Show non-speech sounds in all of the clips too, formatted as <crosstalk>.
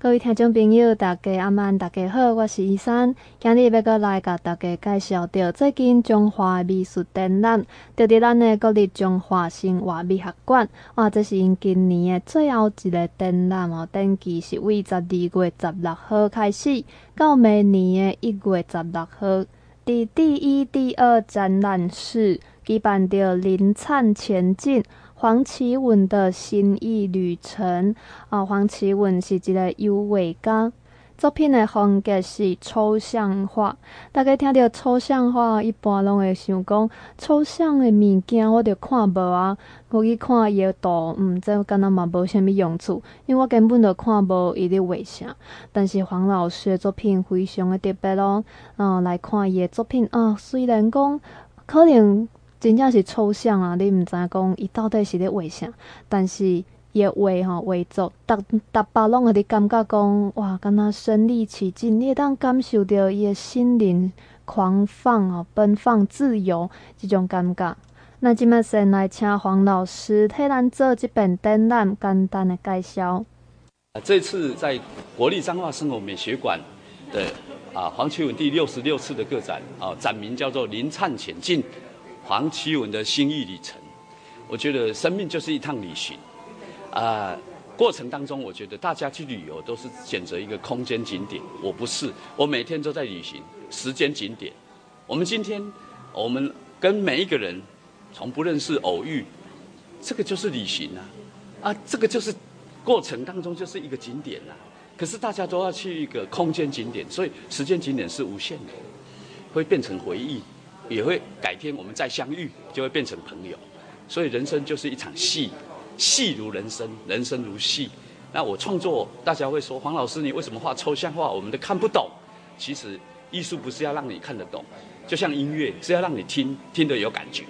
各位听众朋友，大家阿曼，大家好，我是伊珊。今日要过来甲大家介绍到最近中华美术展览，就伫咱的国立中华生活美学馆。哇，这是因今年的最后一个展览哦，展期是为十二月十六号开始，到明年的一月十六号。伫第一、第二展览室举办着林灿前进。黄綺雯的心意旅程啊，黄綺雯是一个油画家，作品的风格是抽象画。大家听到抽象画，一般拢会想讲抽象的物件，我着看无啊。我去看伊的图，嗯，这敢若嘛无虾米用处，因为我根本就看无伊咧画啥。但是黄老师的作品非常的特别咯，嗯，来看伊的作品啊，虽然讲可能。真正是抽象啊！你毋知讲伊到底是咧画啥，但是伊画吼画作，逐逐摆拢互你感觉讲哇，敢若身临其境，你会当感受着伊诶心灵狂放哦，奔放自由即种感觉。那即马先来请黄老师替咱做即本展览简单的介绍。这次在国立彰化生活美学馆的啊黄秋文第六十六次的个展啊，展名叫做《林灿前进》。黄奇文的心意旅程，我觉得生命就是一趟旅行，啊、过程当中，我觉得大家去旅游都是选择一个空间景点，我不是，我每天都在旅行时间景点。我们今天，我们跟每一个人从不认识偶遇，这个就是旅行啊，啊，这个就是过程当中就是一个景点啊。可是大家都要去一个空间景点，所以时间景点是无限的，会变成回忆。也会改天我们再相遇，就会变成朋友。所以人生就是一场戏，戏如人生，人生如戏。那我创作，大家会说黄老师，你为什么画抽象画？我们都看不懂。其实艺术不是要让你看得懂，就像音乐是要让你听，听得有感觉。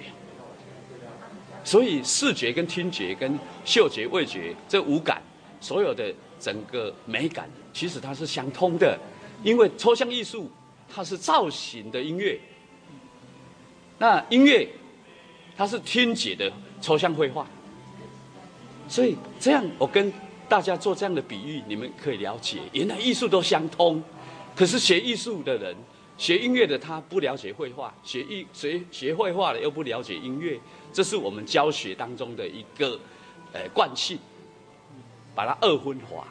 所以视觉跟听觉跟嗅觉味觉这五感，所有的整个美感，其实它是相通的。因为抽象艺术它是造型的音乐。那音乐，它是听觉的抽象绘画，所以这样我跟大家做这样的比喻，你们可以了解，原来艺术都相通。可是学艺术的人，学音乐的他不了解绘画，学艺学学绘画的又不了解音乐，这是我们教学当中的一个呃惯性，把它二分化。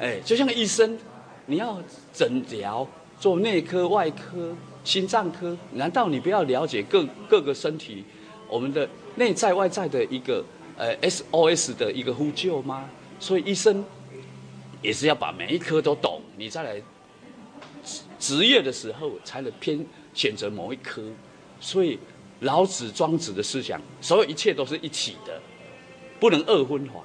哎，就像医生，你要诊疗，做内科、外科。心脏科，难道你不要了解各各个身体，我们的内在外在的一个呃 SOS 的一个呼救吗？所以医生也是要把每一科都懂，你再来职业的时候才能偏选择某一科。所以老子、庄子的思想，所有一切都是一起的，不能二分化。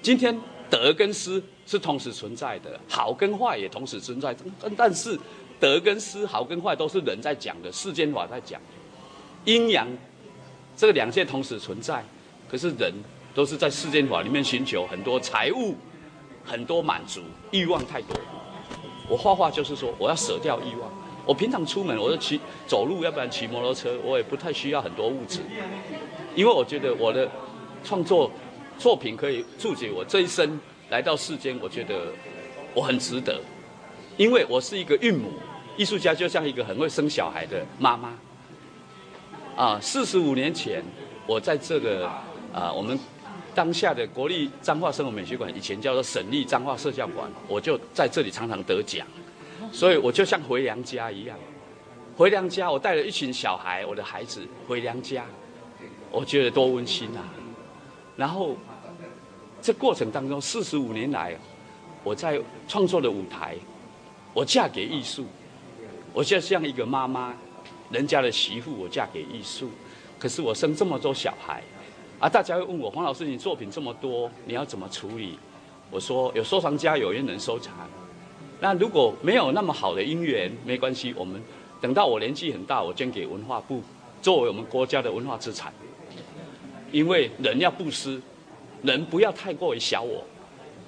今天德跟失是同时存在的，好跟坏也同时存在，但但是。德跟失，好跟坏，都是人在讲的，世间法在讲。阴阳这个两界同时存在，可是人都是在世间法里面寻求很多财物，很多满足，欲望太多。我画画就是说，我要舍掉欲望。我平常出门，我就骑走路，要不然骑摩托车，我也不太需要很多物质，因为我觉得我的创作作品可以注解我这一生来到世间，我觉得我很值得。因为我是一个孕母，艺术家就像一个很会生小孩的妈妈。啊，四十五年前，我在这个啊，我们当下的国立彰化生活美学馆，以前叫做省立彰化社教馆，我就在这里常常得奖，所以我就像回娘家一样。回娘家，我带了一群小孩，我的孩子回娘家，我觉得多温馨啊。然后，这过程当中，四十五年来，我在创作的舞台。我嫁给艺术，我就像一个妈妈，人家的媳妇，我嫁给艺术。可是我生这么多小孩，啊，大家会问我黄老师，你作品这么多，你要怎么处理？我说有收藏家有缘人收藏，那如果没有那么好的姻缘，没关系，我们等到我年纪很大，我捐给文化部，作为我们国家的文化资产。因为人要布施，人不要太过于小我。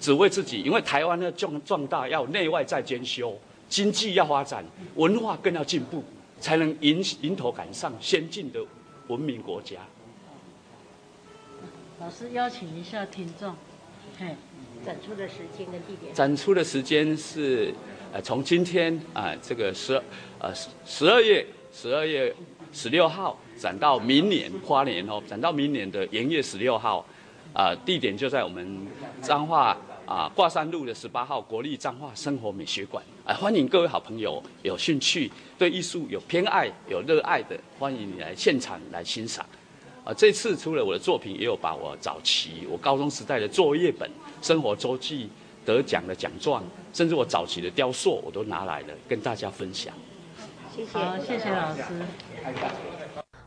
只为自己，因为台湾要壮壮大，要内外在兼修，经济要发展，文化更要进步，才能迎迎头赶上先进的文明国家。老师邀请一下听众，嘿，展出的时间跟地点？展出的时间是，呃，从今天啊、呃，这个十呃十二月十二月十六号展到明年花年哦，展到明年的元月十六号，啊、呃，地点就在我们彰化啊挂山路的十八号国立彰化生活美学馆欢迎各位好朋友有兴趣对艺术有偏爱有热爱的，欢迎你来现场来欣赏。啊，这次除了我的作品，也有把我早期我高中时代的作业本、生活周记、得奖的奖状，甚至我早期的雕塑，我都拿来了跟大家分享。谢谢，好，谢谢老师。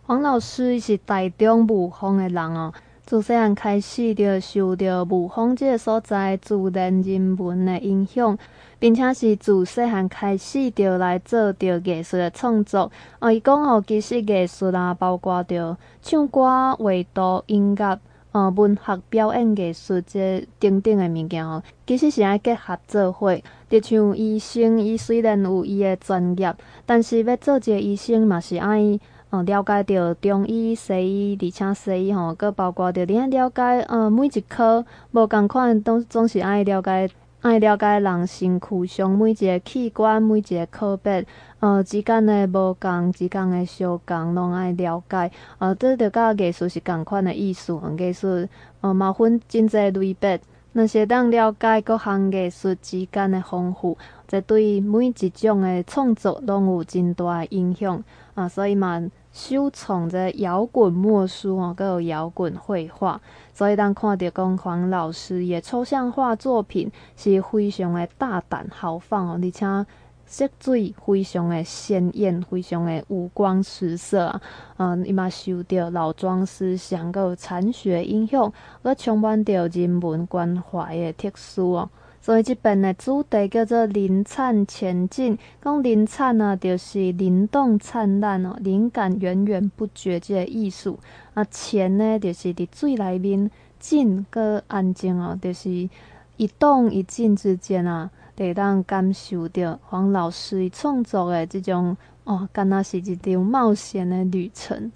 黄老师是台中雾峰的人哦，自细汉开始就受到雾峰这个所在自然人文的影响。并且是自细汉开始就来做着艺术的创作。哦，伊讲哦，其实艺术啊，包括着唱歌、画图、音乐、呃，文学表演艺术这等等的物件哦，其实是爱结合做伙。就像医生，伊虽然有伊的专业，但是要做一个医生嘛，是爱呃了解着中医、西医，而且西医吼，搁包括着你爱了解呃每一科无共款，都总是爱了解。爱了解人身躯上每一个器官、每一个科别，呃，之间的无共、之间的相共，拢爱了解。呃，这着甲艺术是共款的意思。艺术，呃，嘛分真侪类别，若是当了解各项艺术之间的丰富，这对每一种的创作拢有真大的影响。啊、所以嘛。收藏着摇滚墨书哦，搁有摇滚绘画，所以当看到讲黄老师的抽象画作品是非常的大胆豪放哦，而且色彩非常的鲜艳，非常的五光十色啊。嗯，伊嘛受到老庄思想个禅学影响，而充满着人文关怀的特殊哦。所以这边的主题叫做“灵灿前进”，讲灵灿啊，就是灵动灿烂哦，灵感源源不绝这个艺术。啊，前呢，就是伫水内面进搁安静哦，就是一动一静之间啊，得当感受到黄老师创作的这种哦，敢若是一场冒险的旅程，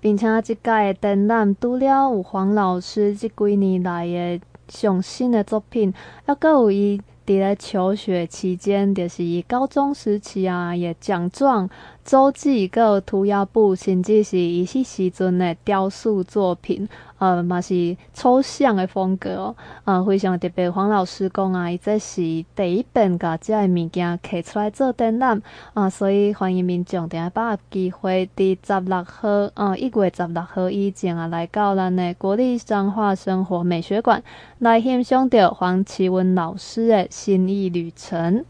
并且这届展览除了有黄老师这几年来的。上新的作品，还阁有伊伫咧求学期间，就是伊高中时期啊，也奖状。周记个涂鸦布，甚至是伊迄时阵的雕塑作品，呃，嘛是抽象的风格，呃，非常特别。黄老师讲啊，伊这是第一本甲遮个物件摕出来做展览啊，所以欢迎民众定把握机会，伫十六号，呃，一月十六号以前啊，来到咱的国立彰化生活美学馆来欣赏到黄启文老师的心意旅程。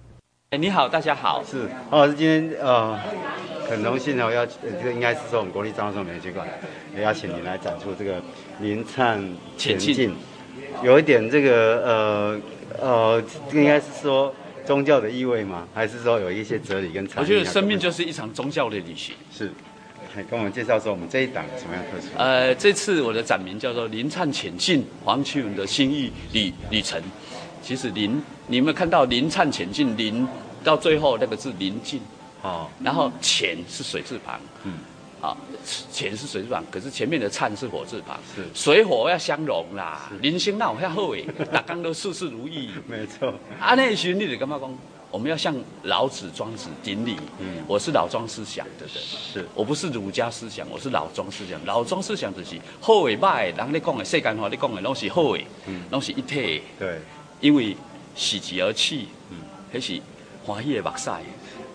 哎，你好，大家好，是，黄老师今天呃。很荣幸哦，要这个应该是说我们国立彰化生活美学馆也邀请您来展出这个林灿前进，有一点这个呃呃，应该是说宗教的意味吗？还是说有一些哲理跟？我觉得生命就是一场宗教的旅行。是，来跟我们介绍说我们这一档什么样的特色？呃，这次我的展名叫做《林灿前进：黄启文的心意旅旅程》。其实临，你有没有看到“临灿前进”？临到最后那个字“临近”。哦，然后前是水字旁，嗯，好，前是水字旁，可是前面的灿是火字旁，是。水火要相融啦，人生那我要好诶，大家都事事如意，没错。啊，那旋律的干嘛讲？我们要向老子、庄子顶礼，嗯，我是老庄思想的人，是。我不是儒家思想，我是老庄思想。老庄思想就是好诶、坏诶，人咧讲的世间话，你讲的拢是好诶，嗯，拢是一体，对，因为喜极而泣，嗯，还是欢喜的目屎，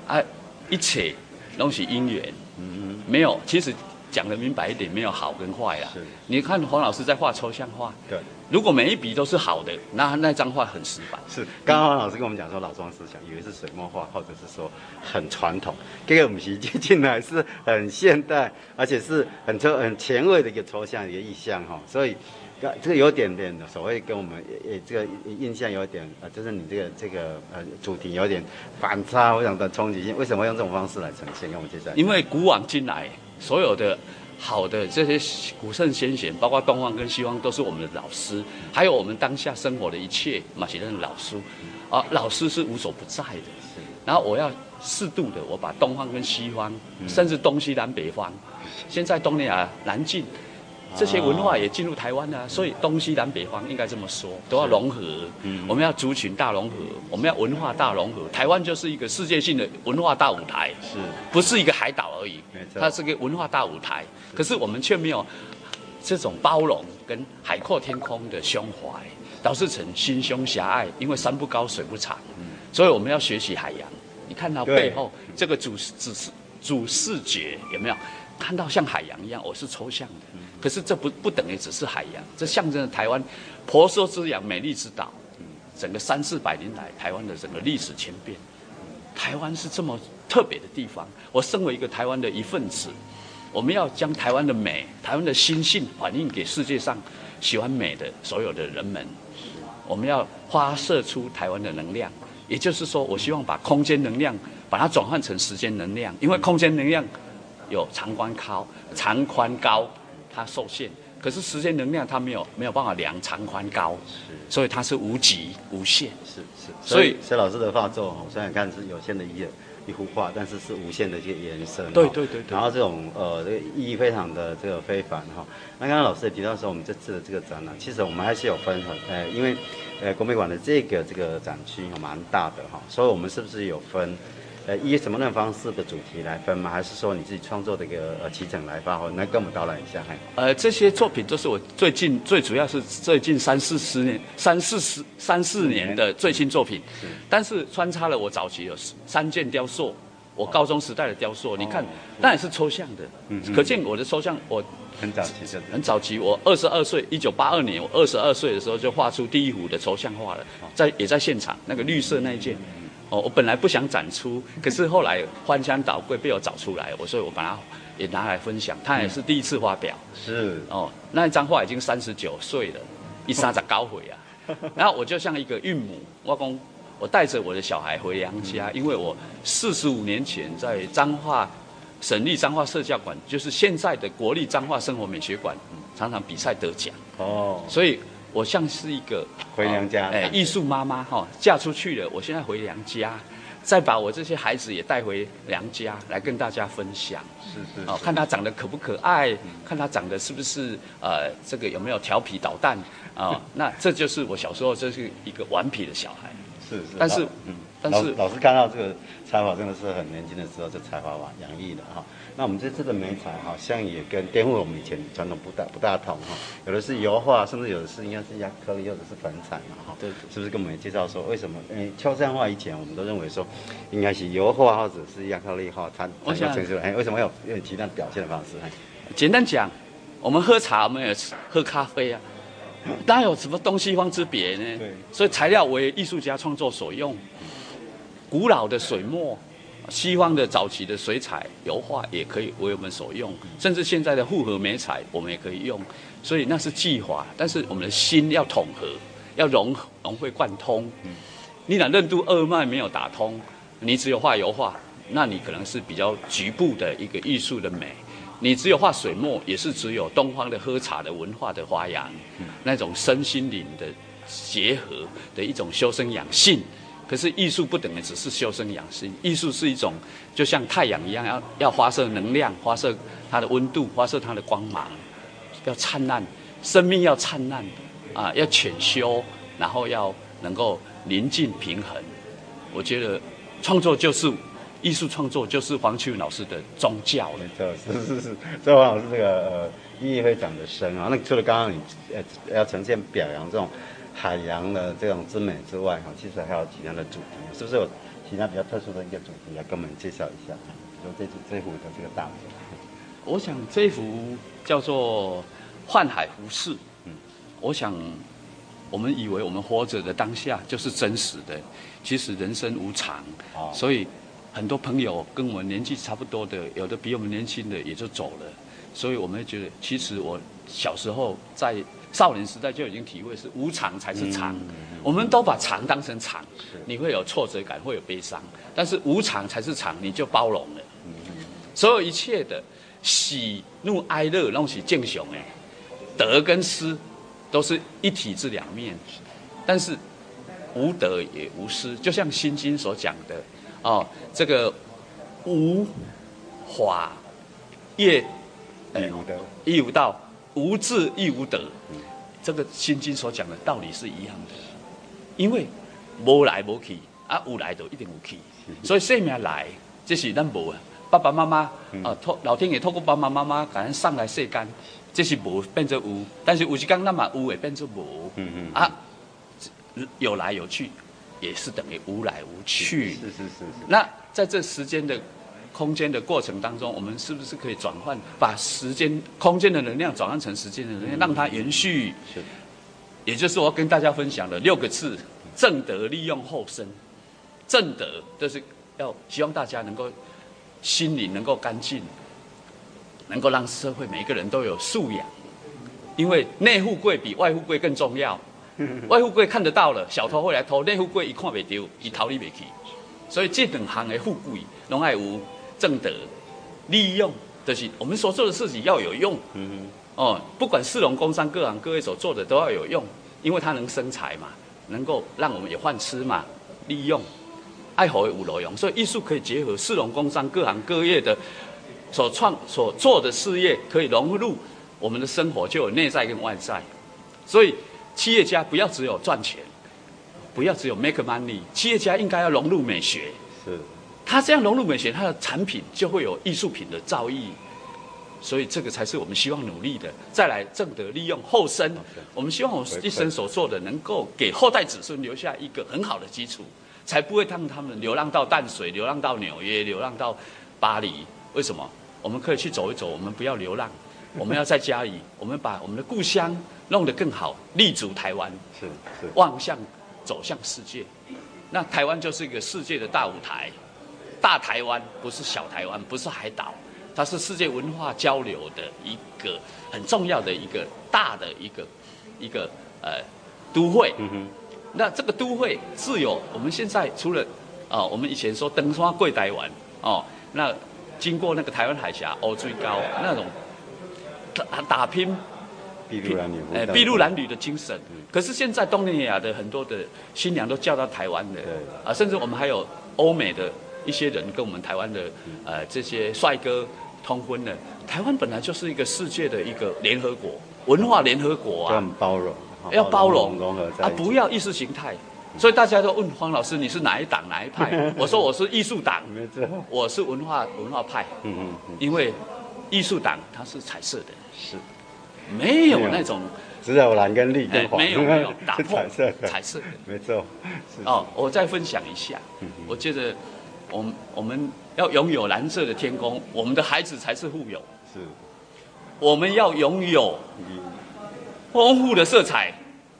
啊。一切都是因缘，嗯，没有，其实讲的明白一点，没有好跟坏啦。是，你看黄老师在画抽象画，对，如果每一笔都是好的，那那张画很死板。是，刚刚黄老师跟我们讲说老庄思想，以为是水墨画，或者是说很传统，这个我们是接进来是很现代，而且是很抽很前卫的一个抽象一个意象哈，所以。这个有点点的，所谓跟我们也这个印象有点呃，就是你这个这个呃主题有点反差，非常的冲击性。为什么用这种方式来呈现？跟我们介绍。因为古往今来所有的好的这些古圣先贤，包括东方跟西方，都是我们的老师。还有我们当下生活的一切，马其顿的老师啊，老师是无所不在的。然后我要适度的，我把东方跟西方，甚至东西南北方，现在东南亚南进。这些文化也进入台湾啊，所以东西南北方应该这么说，都要融合。嗯，我们要族群大融合，我们要文化大融合。台湾就是一个世界性的文化大舞台，是，不是一个海岛而已。它是个文化大舞台，可是我们却没有这种包容跟海阔天空的胸怀，导致成心胸狭隘。因为山不高水不长，所以我们要学习海洋。你看到背后这个主主视主视觉有没有？看到像海洋一样，我是抽象的，可是这不不等于只是海洋，这象征着台湾婆娑之洋、美丽之岛。嗯整个三四百年来，台湾的整个历史千变，台湾是这么特别的地方。我身为一个台湾的一份子，我们要将台湾的美、台湾的心性反映给世界上喜欢美的所有的人们。我们要发射出台湾的能量，也就是说，我希望把空间能量把它转换成时间能量，因为空间能量。有长宽高，长宽高，它受限。可是时间能量它没有没有办法量长宽高，是，所以它是无极无限。是是。所以谢老师的画作，虽然看是有限的一一幅画，但是是无限的一些延伸。对对对，对。然后这种呃这个意义非常的这个非凡哈。那刚刚老师也提到说，我们这次的这个展览，其实我们还是有分呃，因为呃国美馆的这个这个展区蛮大的哈，所以我们是不是有分？呃，以什么样的方式的主题来分吗？还是说你自己创作的一个呃起承来发？能跟我们导览一下？呃，这些作品都是我最近最主要是最近三四十年、三四十三四年的最新作品，是但是穿插了我早期有三件雕塑，我高中时代的雕塑，哦、你看，那也是抽象的，嗯、可见我的抽象我很早期的，很早期，我二十二岁，一九八二年，我二十二岁的时候就画出第一幅的抽象画了，在也在现场那个绿色那一件。嗯哦，我本来不想展出，可是后来翻箱倒柜被我找出来，我所以我把它也拿来分享。他也是第一次发表，是哦，那一张画已经三十九岁了，一三十高回啊。然后我就像一个孕母，我公我带着我的小孩回娘家，因为我四十五年前在彰化省立彰化社教馆，就是现在的国立彰化生活美学馆，常常比赛得奖哦，所以。我像是一个回娘家，哎，艺术妈妈哈，嫁出去了，我现在回娘家，再把我这些孩子也带回娘家来跟大家分享，是是，哦，看他长得可不可爱，嗯、看他长得是不是呃，这个有没有调皮捣蛋。啊？哦、那这就是我小时候这是一个顽皮的小孩，是是，但是嗯。但是老师看到这个才华真的是很年轻的时候就才华哇洋溢的哈。那我们这次的媒材好像也跟颠覆我们以前传统不大不大同哈。有的是油画，甚至有的是应该是亚克力或者是粉彩嘛哈。对，对，是不是跟我们介绍说为什么？因为抽象画以前我们都认为说应该是油画或者是亚克力画，它它要呈现哎为什么要用其他表现的方式？简单讲，我们喝茶我们也喝咖啡啊，哪有什么东西方之别呢？对，所以材料为艺术家创作所用。古老的水墨，西方的早期的水彩油画也可以为我们所用，甚至现在的复合媒材我们也可以用，所以那是技法，但是我们的心要统合，要融融会贯通。你俩任督二脉没有打通，你只有画油画，那你可能是比较局部的一个艺术的美；你只有画水墨，也是只有东方的喝茶的文化的发扬，那种身心灵的结合的一种修身养性。可是艺术不等于只是修身养性，艺术是一种，就像太阳一样，要要发射能量，发射它的温度，发射它的光芒，要灿烂，生命要灿烂，啊，要潜修，然后要能够宁静平衡。我觉得创作就是艺术，创作就是黄秋云老师的宗教。没错，是是是，所以黄老师这个呃意义非常的深啊。那除了刚刚你呃要呈现表扬这种。海洋的这种之美之外，哈，其实还有其他的主题，是不是有其他比较特殊的一个主题来跟我们介绍一下？比如这这幅的这个大幅，我想这幅叫做《幻海浮世》。嗯，我想我们以为我们活着的当下就是真实的，其实人生无常，哦，所以很多朋友跟我们年纪差不多的，有的比我们年轻的也就走了，所以我们觉得，其实我小时候在。少年时代就已经体会是无常才是常，我们都把常当成常，你会有挫折感，会有悲伤，但是无常才是常，你就包容了。所有一切的喜怒哀乐，都是正常哎，得跟失都是一体之两面，但是无得也无失，就像《心经》所讲的哦，这个无法业，亦无德，亦无道。无智亦无得，这个《心经》所讲的道理是一样的。因为无来无去，啊有来就一定有去，所以生命来，这是咱无啊。爸爸妈妈啊，托老天爷透过爸爸妈妈，赶快上来世间，这是无变成有，但是有时间那么有会变成无。嗯嗯。啊，有来有去，也是等于无来无去。是是是，是。那在这时间的。空间的过程当中，我们是不是可以转换，把时间、空间的能量转换成时间的能量，让它延续？是，也就是我跟大家分享的六个字：正德利用后生。正德就是要希望大家能够心里能够干净，能够让社会每一个人都有素养。因为内富贵比外富贵更重要。<laughs> 外富贵看得到了，小偷会来偷；内富贵一看不丢，一逃离不去。所以这两行的富贵，拢爱有。正德，利用就是我们所做的事情要有用。嗯哦，不管市容工商各行各业所做的都要有用，因为它能生财嘛，能够让我们有饭吃嘛。利用，爱好五罗用，所以艺术可以结合市容工商各行各业的所创所做的事业，可以融入我们的生活，就有内在跟外在。所以企业家不要只有赚钱，不要只有 make money，企业家应该要融入美学。是。他这样融入美学，他的产品就会有艺术品的造诣，所以这个才是我们希望努力的。再来，正德利用后生，我们希望我们一生所做的能够给后代子孙留下一个很好的基础，才不会让他们流浪到淡水、流浪到纽约、流浪到巴黎。为什么？我们可以去走一走，我们不要流浪，<laughs> 我们要在家里，我们把我们的故乡弄得更好，立足台湾，是是，望向走向世界，那台湾就是一个世界的大舞台。大台湾不是小台湾，不是海岛，它是世界文化交流的一个很重要的一个大的一个一个呃都会。嗯哼。那这个都会自有我们现在除了啊、呃，我们以前说登山过台湾哦，那经过那个台湾海峡哦最高那种打打拼，筚路蓝缕，哎，筚路蓝缕的精神。可是现在东南亚的很多的新娘都嫁到台湾的，啊，甚至我们还有欧美的。一些人跟我们台湾的呃这些帅哥通婚了。台湾本来就是一个世界的一个联合国，文化联合国啊，包容，要包容融合在啊，不要意识形态。所以大家都问黄老师，你是哪一党哪一派？<laughs> 我说我是艺术党，我是文化文化派。嗯嗯，因为艺术党它是彩色的，是没有那种只有蓝跟绿跟黄，没有没有 <laughs> 打破彩色彩色的，没错。哦，我再分享一下，我觉得。我们我们要拥有蓝色的天空，我们的孩子才是富有。是，我们要拥有丰富的色彩，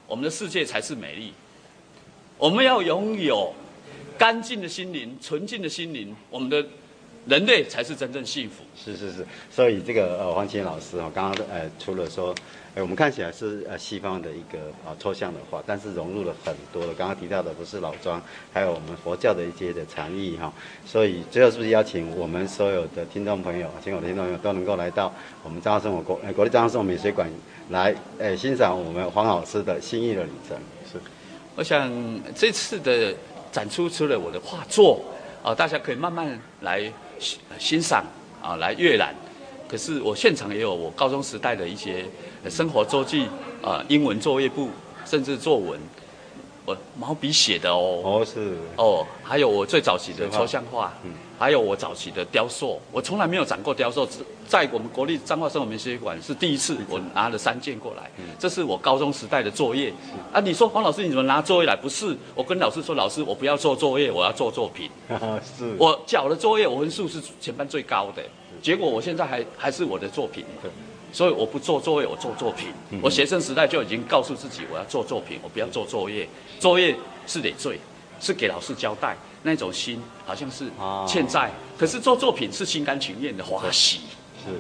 我们的世界才是美丽。我们要拥有干净的心灵、纯净的心灵，我们的人类才是真正幸福。是是是，所以这个呃黄綺妍老师啊，刚刚呃除了说。哎，我们看起来是呃西方的一个啊抽象的画，但是融入了很多的。刚刚提到的不是老庄，还有我们佛教的一些的禅意哈。所以最后是不是邀请我们所有的听众朋友，请我的听众朋友都能够来到我们彰化生活国呃国立彰化生活美术馆来，呃欣赏我们黄老师的心意的旅程。是，我想这次的展出除了我的画作啊，大家可以慢慢来欣赏啊，来阅览。可是我现场也有我高中时代的一些生活周记啊，英文作业簿，甚至作文，我毛笔写的哦。哦，是。哦，还有我最早期的抽象画，嗯，还有我早期的雕塑，我从来没有展过雕塑，在我们国立彰化生活美术馆是第一次，我拿了三件过来，这是我高中时代的作业。啊，你说黄老师你怎么拿作业来？不是，我跟老师说，老师我不要做作业，我要做作品。<laughs> 是。我缴了作业，我分数是全班最高的。结果我现在还还是我的作品，所以我不做作业，我做作品。我学生时代就已经告诉自己，我要做作品，我不要做作业。作业是累赘，是给老师交代那种心好像是欠债可是做作品是心甘情愿的欢喜。是。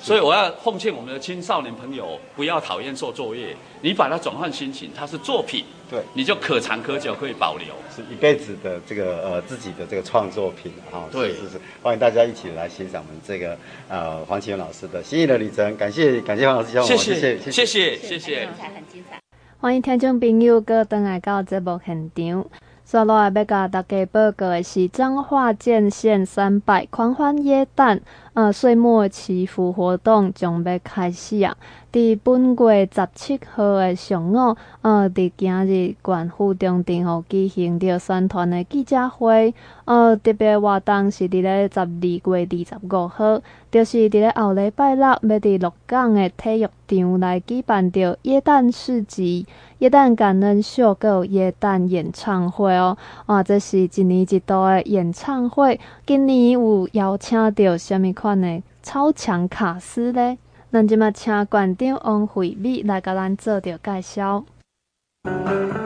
所以我要奉劝我们的青少年朋友不要讨厌做作业你把它转换心情它是作品对。你就可长可久可以保留。是一辈子的这个呃自己的这个创作品啊对。是是欢迎大家一起来欣赏我们这个呃黄启源老师的心意的旅程感谢感谢黄老师教我谢谢谢谢谢很精彩很精彩。欢迎听众朋友各登来到节目现场。接下来要甲大家报告的是彰化建县三百狂欢耶诞。呃，岁末祈福活动将要开始啊！伫本月十七号的上午，呃，伫今日县府中庭吼举行着宣传的记者会，呃，特别活动是伫咧十二月二十五号，就是伫咧后礼拜六要伫鹿港的体育场来举办着耶诞市集、耶诞感恩秀，阁有耶诞演唱会哦。啊，这是一年一度的演唱会，今年有邀请到虾米款的超强卡司呢？咱即马请馆长王惠美来甲咱做着介绍。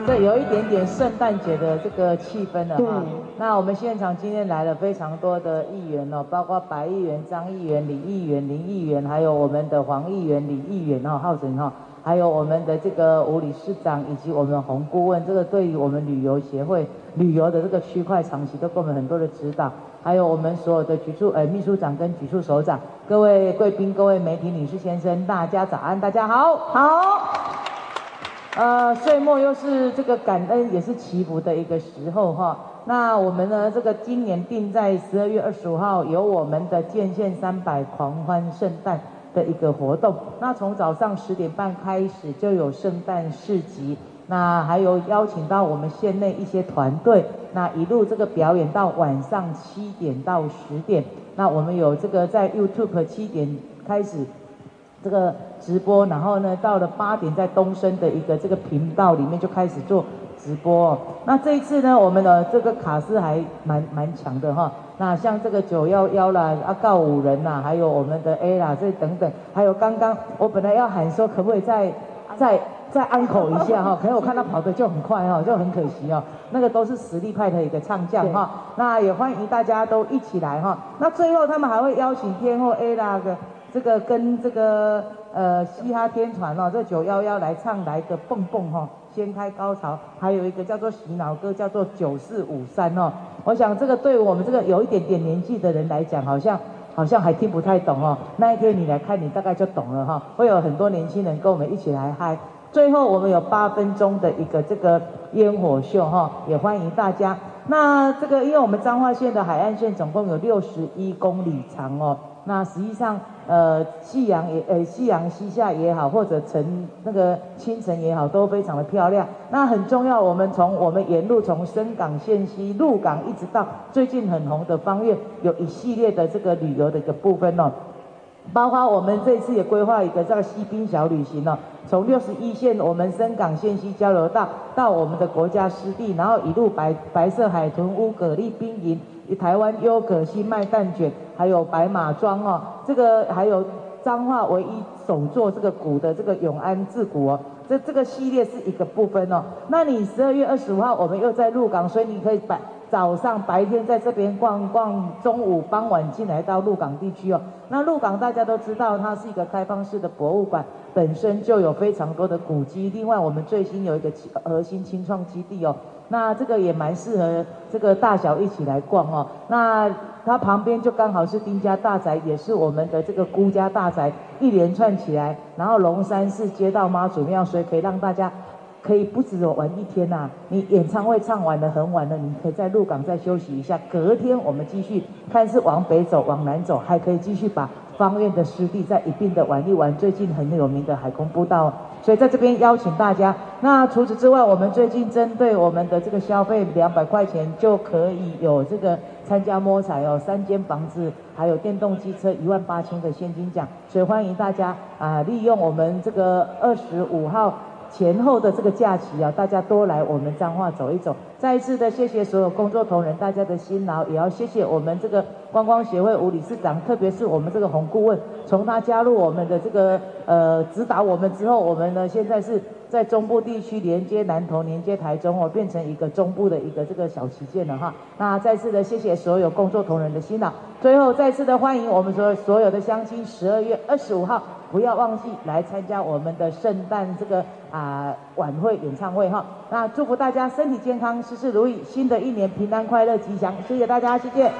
对，有一点点圣诞节的这个气氛了哈。那我们现场今天来了非常多的议员哦，包括白议员、张议员、李议员、林议员，还有我们的黄议员、李议员哈、浩辰哈，还有我们的这个吴理事长以及我们洪顾问，这个对于我们旅游协会旅游的这个区块长期都给我们很多的指导。还有我们所有的局处呃秘书长跟局处首长，各位贵宾、各位媒体女士先生，大家早安，大家好，好。呃，岁末又是这个感恩，也是祈福的一个时候哈。那我们呢，这个今年定在十二月二十五号，有我们的建县三百狂欢圣诞的一个活动。那从早上十点半开始就有圣诞市集。那还有邀请到我们县内一些团队，那一路这个表演到晚上七点到十点。那我们有这个在 YouTube 七点开始这个直播，然后呢到了八点在东升的一个这个频道里面就开始做直播。那这一次呢，我们的这个卡司还蛮蛮强的哈。那像这个九幺幺啦、阿告五人呐，还有我们的 A 啦，这等等，还有刚刚我本来要喊说可不可以再再。再安口一下哈，<laughs> 可能我看他跑的就很快哈，就很可惜哦。那个都是实力派的一个唱将哈，那也欢迎大家都一起来哈。那最后他们还会邀请天后 Ella 的这个跟这个呃嘻哈天团哦，这九幺幺来唱来个蹦蹦哈，掀开高潮。还有一个叫做洗脑歌，叫做九四五三哦。我想这个对我们这个有一点点年纪的人来讲，好像好像还听不太懂哦。那一天你来看，你大概就懂了哈。会有很多年轻人跟我们一起来嗨。最后我们有八分钟的一个这个烟火秀哈，也欢迎大家。那这个因为我们彰化县的海岸线总共有六十一公里长哦，那实际上呃夕阳也呃夕阳西下也好，或者晨那个清晨也好，都非常的漂亮。那很重要，我们从我们沿路从深港线西鹿港一直到最近很红的芳苑，有一系列的这个旅游的一个部分哦。包括我们这次也规划一个这个西滨小旅行哦，从六十一线我们深港线西交流道到我们的国家湿地，然后一路白白色海豚屋、蛤蜊冰营、台湾优格西麦蛋卷，还有白马庄哦，这个还有彰化唯一首座这个鼓的这个永安治古哦，这这个系列是一个部分哦。那你十二月二十五号我们又在鹿港，所以你可以把。早上白天在这边逛逛，中午傍晚进来到鹿港地区哦。那鹿港大家都知道，它是一个开放式的博物馆，本身就有非常多的古迹。另外，我们最新有一个核心青创基地哦，那这个也蛮适合这个大小一起来逛哦。那它旁边就刚好是丁家大宅，也是我们的这个辜家大宅，一连串起来，然后龙山寺接到妈祖庙，所以可以让大家。可以不止玩一天呐、啊，你演唱会唱完了很晚了，你可以在鹿港再休息一下，隔天我们继续看是往北走往南走，还可以继续把芳苑的湿地再一并的玩一玩。最近很有名的海空步道，所以在这边邀请大家。那除此之外，我们最近针对我们的这个消费两百块钱就可以有这个参加摸彩哦，三间房子还有电动机车一万八千的现金奖，所以欢迎大家啊利用我们这个二十五号。前后的这个假期啊，大家多来我们彰化走一走。再一次的谢谢所有工作同仁，大家的辛劳，也要谢谢我们这个观光协会吴理事长，特别是我们这个洪顾问，从他加入我们的这个呃指导我们之后，我们呢现在是在中部地区连接南投、连接台中哦，变成一个中部的一个这个小旗舰了哈。那再次的谢谢所有工作同仁的辛劳，最后再次的欢迎我们所有所有的乡亲，十二月二十五号。不要忘记来参加我们的圣诞这个啊、晚会演唱会哈！那祝福大家身体健康，事事如意，新的一年平安快乐吉祥！谢谢大家，谢谢。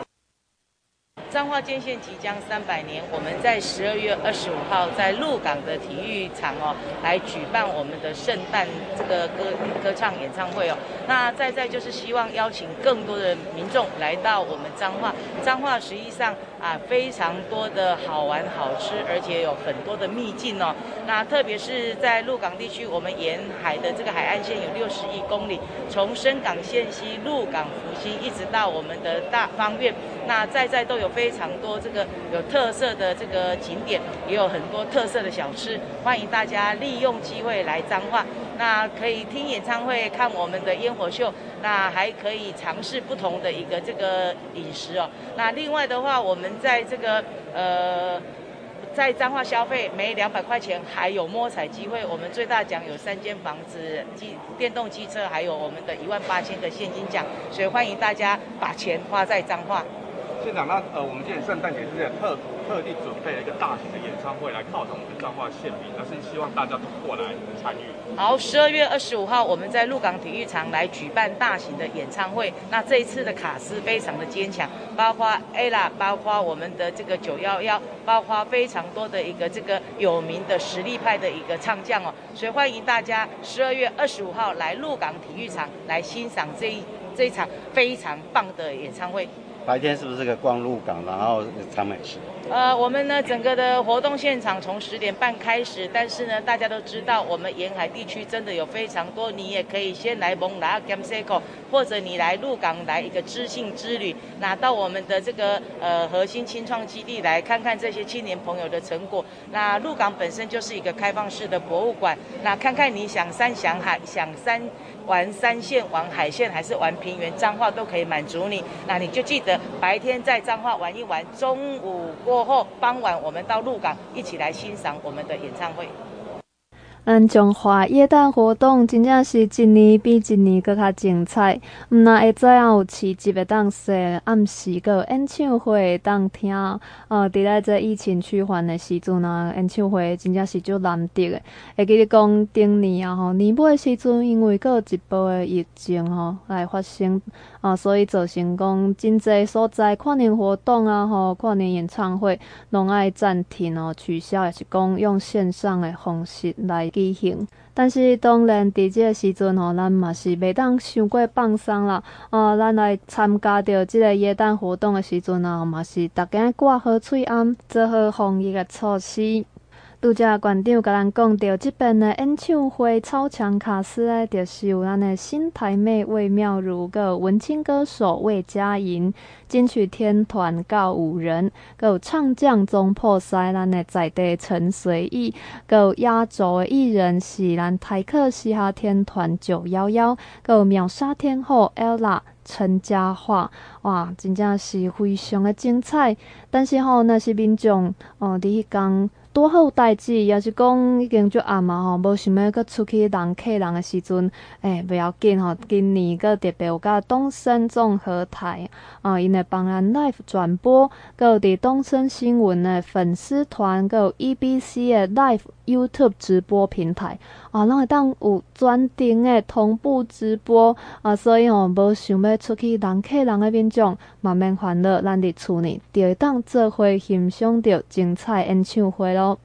彰化建县即将三百年，我们在十二月二十五号在鹿港的体育场哦，来举办我们的圣诞这个歌歌唱演唱会哦。那再再就是希望邀请更多的民众来到我们彰化，彰化实际上啊非常多的好玩好吃，而且有很多的秘境哦。那特别是在鹿港地区，我们沿海的这个海岸线有六十一公里，从深港线西、鹿港、福兴一直到我们的大方苑，那在在都有非常多这个有特色的这个景点，也有很多特色的小吃，欢迎大家利用机会来彰化。那可以听演唱会、看我们的烟火秀，那还可以尝试不同的一个这个饮食哦。那另外的话，我们在这个呃。在彰化消费每两百块钱还有摸彩机会，我们最大奖有三间房子、机电动机车，还有我们的一万八千个现金奖，所以欢迎大家把钱花在彰化。县长，那呃，我们今年圣诞节是特特地准备了一个大型的演唱会来犒赏我们彰化县民，那是希望大家都过来参与。好，十二月二十五号我们在鹿港体育场来举办大型的演唱会，那这一次的卡司非常的坚强，包括 ella，包括我们的这个九幺幺，包括非常多的一个这个有名的实力派的一个唱将哦，所以欢迎大家十二月二十五号来鹿港体育场来欣赏这一这一场非常棒的演唱会。白天是不是个逛鹿港，然后尝美食？呃，我们呢整个的活动现场从十点半开始，但是呢大家都知道，我们沿海地区真的有非常多，你也可以先来蒙拉甘塞口，或者你来鹿港来一个知性之旅，那到我们的这个呃核心青创基地来看看这些青年朋友的成果。那鹿港本身就是一个开放式的博物馆，那看看你想山想海想山。玩山线、玩海线还是玩平原，彰化都可以满足你。那你就记得白天在彰化玩一玩，中午过后傍晚我们到鹿港一起来欣赏我们的演唱会。咱彰化耶诞活动真正是一年比一年搁较精彩。毋那会知影有市集会当说，暗时阁有演唱会当听。呃，伫咧这疫情趋缓的时阵啊，演唱会真正是足难得的。会记得讲顶年啊，吼年尾的时阵，因为阁有一波的疫情吼来发生，啊，所以造成讲真侪所在跨年活动啊，吼跨年演唱会拢爱暂停哦，取消，也是讲用线上的方式来。举行，但是当然伫即个时阵吼，咱嘛是袂当伤过放松啦。哦，咱来参加着即个元旦活动的时阵啊，嘛是逐家挂好喙安，做好防疫的措施。拄则馆长甲咱讲到，即边的演唱会超强卡司诶，就是有咱的新台妹魏妙如，个文青歌手魏佳莹，金曲天团告五人，个唱将中破塞，咱的在地陈随意，个压轴的艺人是咱台客嘻哈天团九幺幺，个秒杀天后 ella 陈嘉桦，哇，真正是非常的精彩。但是吼，那是民众哦，第一讲。多好代志，也是讲已经足暗嘛吼，无想要搁出去人客人的时阵，诶，不要紧吼，今年搁特别有甲东森综合台啊，因会帮咱 live 转播，搁有伫东森新闻的粉丝团，搁有 EBC 的 live YouTube 直播平台。啊，拢会当有专程的同步直播啊，所以吼，无想要出去人客人的面众，嘛免烦恼，咱伫厝内就会当做伙欣赏着精彩演唱会咯。